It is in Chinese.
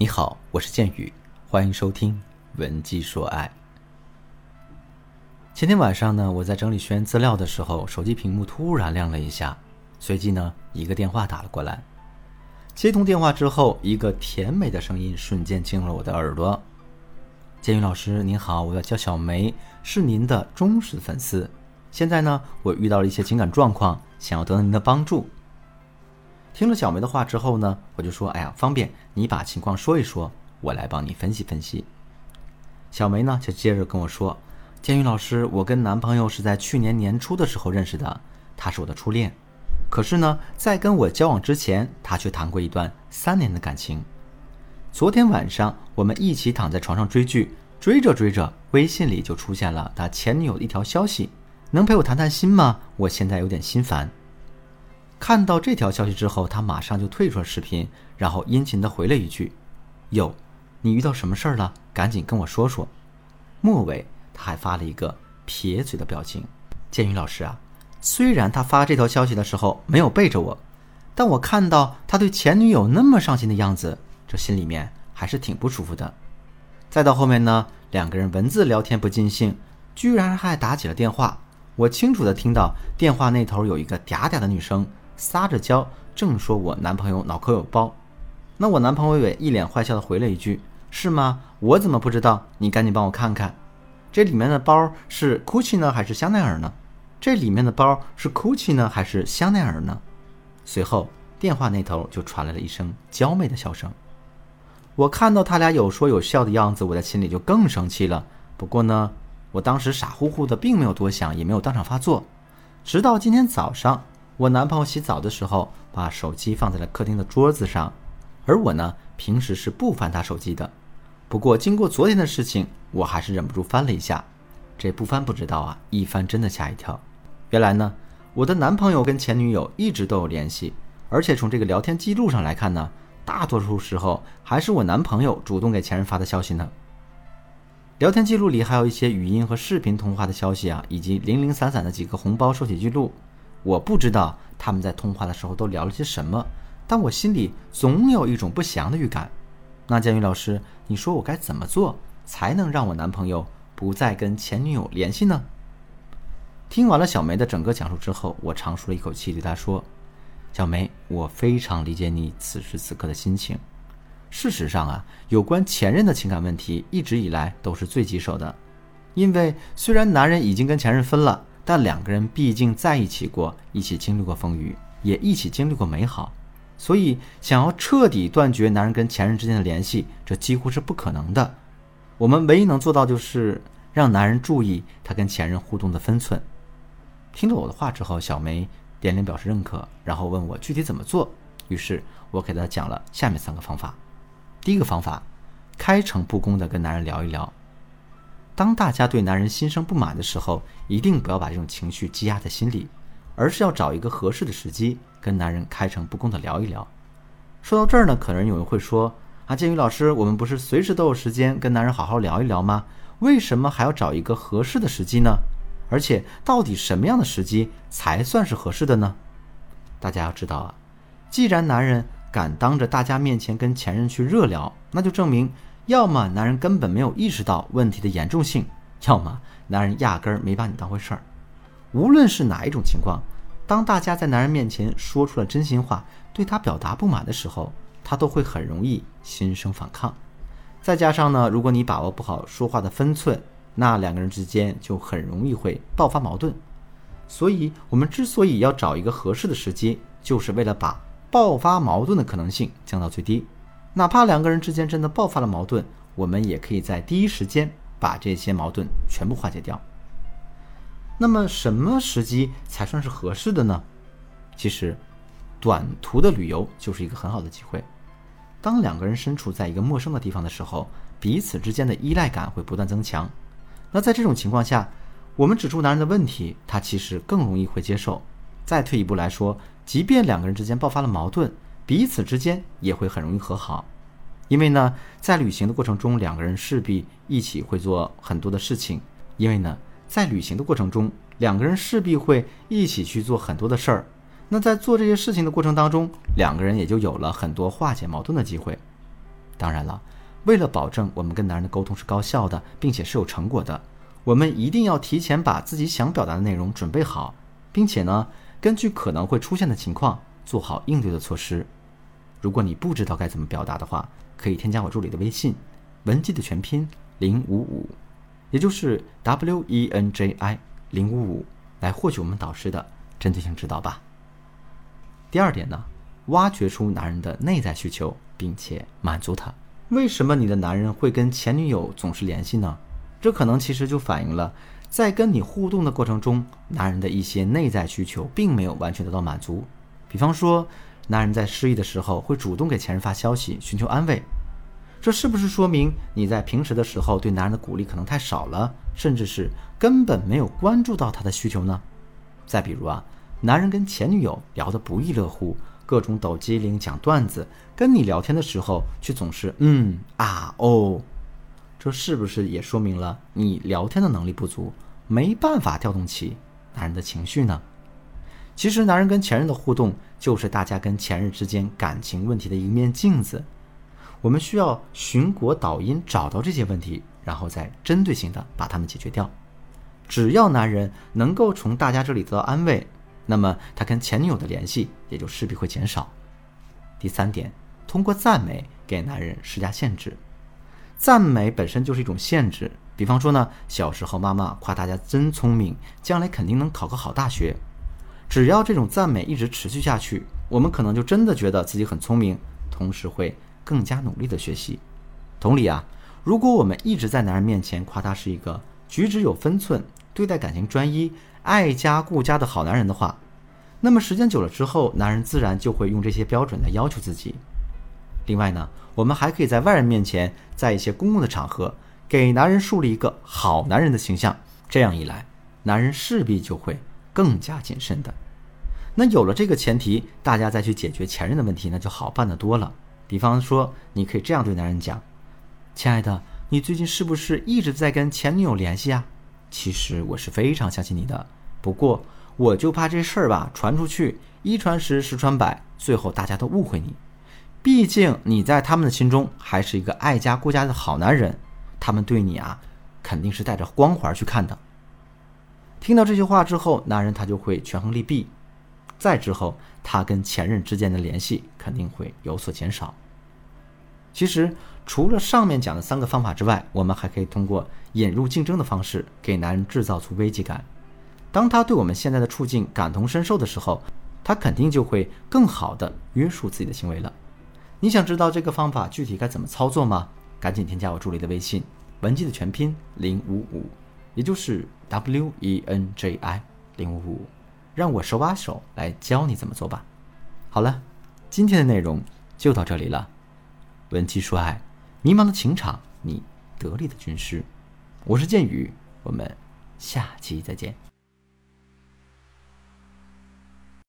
你好，我是剑宇，欢迎收听《文姬说爱》。前天晚上呢，我在整理学员资料的时候，手机屏幕突然亮了一下，随即呢，一个电话打了过来。接通电话之后，一个甜美的声音瞬间进入了我的耳朵：“剑宇老师，您好，我叫小梅，是您的忠实粉丝。现在呢，我遇到了一些情感状况，想要得到您的帮助。”听了小梅的话之后呢，我就说：“哎呀，方便你把情况说一说，我来帮你分析分析。”小梅呢就接着跟我说：“建宇老师，我跟男朋友是在去年年初的时候认识的，他是我的初恋。可是呢，在跟我交往之前，他却谈过一段三年的感情。昨天晚上我们一起躺在床上追剧，追着追着，微信里就出现了他前女友的一条消息：能陪我谈谈心吗？我现在有点心烦。”看到这条消息之后，他马上就退出了视频，然后殷勤的回了一句：“哟，你遇到什么事儿了？赶紧跟我说说。”末尾他还发了一个撇嘴的表情。建宇老师啊，虽然他发这条消息的时候没有背着我，但我看到他对前女友那么上心的样子，这心里面还是挺不舒服的。再到后面呢，两个人文字聊天不尽兴，居然还打起了电话。我清楚的听到电话那头有一个嗲嗲的女生。撒着娇，正说我男朋友脑壳有包，那我男朋友也一脸坏笑的回了一句：“是吗？我怎么不知道？你赶紧帮我看看，这里面的包是 Gucci 呢，还是香奈儿呢？这里面的包是 Gucci 呢，还是香奈儿呢？”随后电话那头就传来了一声娇媚的笑声。我看到他俩有说有笑的样子，我在心里就更生气了。不过呢，我当时傻乎乎的，并没有多想，也没有当场发作，直到今天早上。我男朋友洗澡的时候，把手机放在了客厅的桌子上，而我呢，平时是不翻他手机的。不过经过昨天的事情，我还是忍不住翻了一下。这不翻不知道啊，一翻真的吓一跳。原来呢，我的男朋友跟前女友一直都有联系，而且从这个聊天记录上来看呢，大多数时候还是我男朋友主动给前任发的消息呢。聊天记录里还有一些语音和视频通话的消息啊，以及零零散散的几个红包收取记录。我不知道他们在通话的时候都聊了些什么，但我心里总有一种不祥的预感。那建宇老师，你说我该怎么做才能让我男朋友不再跟前女友联系呢？听完了小梅的整个讲述之后，我长舒了一口气，对她说：“小梅，我非常理解你此时此刻的心情。事实上啊，有关前任的情感问题一直以来都是最棘手的，因为虽然男人已经跟前任分了。”但两个人毕竟在一起过，一起经历过风雨，也一起经历过美好，所以想要彻底断绝男人跟前任之间的联系，这几乎是不可能的。我们唯一能做到就是让男人注意他跟前任互动的分寸。听了我的话之后，小梅点脸表示认可，然后问我具体怎么做。于是我给她讲了下面三个方法。第一个方法，开诚布公地跟男人聊一聊。当大家对男人心生不满的时候，一定不要把这种情绪积压在心里，而是要找一个合适的时机跟男人开诚布公的聊一聊。说到这儿呢，可能有人会说：“啊，建宇老师，我们不是随时都有时间跟男人好好聊一聊吗？为什么还要找一个合适的时机呢？而且，到底什么样的时机才算是合适的呢？”大家要知道啊，既然男人敢当着大家面前跟前任去热聊，那就证明。要么男人根本没有意识到问题的严重性，要么男人压根儿没把你当回事儿。无论是哪一种情况，当大家在男人面前说出了真心话，对他表达不满的时候，他都会很容易心生反抗。再加上呢，如果你把握不好说话的分寸，那两个人之间就很容易会爆发矛盾。所以，我们之所以要找一个合适的时机，就是为了把爆发矛盾的可能性降到最低。哪怕两个人之间真的爆发了矛盾，我们也可以在第一时间把这些矛盾全部化解掉。那么，什么时机才算是合适的呢？其实，短途的旅游就是一个很好的机会。当两个人身处在一个陌生的地方的时候，彼此之间的依赖感会不断增强。那在这种情况下，我们指出男人的问题，他其实更容易会接受。再退一步来说，即便两个人之间爆发了矛盾，彼此之间也会很容易和好，因为呢，在旅行的过程中，两个人势必一起会做很多的事情。因为呢，在旅行的过程中，两个人势必会一起去做很多的事儿。那在做这些事情的过程当中，两个人也就有了很多化解矛盾的机会。当然了，为了保证我们跟男人的沟通是高效的，并且是有成果的，我们一定要提前把自己想表达的内容准备好，并且呢，根据可能会出现的情况做好应对的措施。如果你不知道该怎么表达的话，可以添加我助理的微信，文姬的全拼零五五，也就是 W E N J I 零五五，来获取我们导师的针对性指导吧。第二点呢，挖掘出男人的内在需求，并且满足他。为什么你的男人会跟前女友总是联系呢？这可能其实就反映了，在跟你互动的过程中，男人的一些内在需求并没有完全得到满足。比方说，男人在失意的时候会主动给前任发消息寻求安慰，这是不是说明你在平时的时候对男人的鼓励可能太少了，甚至是根本没有关注到他的需求呢？再比如啊。男人跟前女友聊得不亦乐乎，各种抖机灵、讲段子，跟你聊天的时候却总是嗯啊哦，这是不是也说明了你聊天的能力不足，没办法调动起男人的情绪呢？其实，男人跟前任的互动就是大家跟前任之间感情问题的一面镜子，我们需要寻果导因，找到这些问题，然后再针对性的把它们解决掉。只要男人能够从大家这里得到安慰。那么他跟前女友的联系也就势必会减少。第三点，通过赞美给男人施加限制。赞美本身就是一种限制。比方说呢，小时候妈妈夸大家真聪明，将来肯定能考个好大学。只要这种赞美一直持续下去，我们可能就真的觉得自己很聪明，同时会更加努力的学习。同理啊，如果我们一直在男人面前夸他是一个举止有分寸、对待感情专一。爱家顾家的好男人的话，那么时间久了之后，男人自然就会用这些标准来要求自己。另外呢，我们还可以在外人面前，在一些公共的场合，给男人树立一个好男人的形象。这样一来，男人势必就会更加谨慎的。那有了这个前提，大家再去解决前任的问题，那就好办得多了。比方说，你可以这样对男人讲：“亲爱的，你最近是不是一直在跟前女友联系啊？其实我是非常相信你的。”不过，我就怕这事儿吧传出去，一传十，十传百，最后大家都误会你。毕竟你在他们的心中还是一个爱家顾家的好男人，他们对你啊，肯定是带着光环去看的。听到这句话之后，男人他就会权衡利弊，再之后他跟前任之间的联系肯定会有所减少。其实，除了上面讲的三个方法之外，我们还可以通过引入竞争的方式，给男人制造出危机感。当他对我们现在的处境感同身受的时候，他肯定就会更好的约束自己的行为了。你想知道这个方法具体该怎么操作吗？赶紧添加我助理的微信，文姬的全拼零五五，也就是 W E N J I 零五五，让我手把手来教你怎么做吧。好了，今天的内容就到这里了。文姬说爱，迷茫的情场，你得力的军师。我是剑宇，我们下期再见。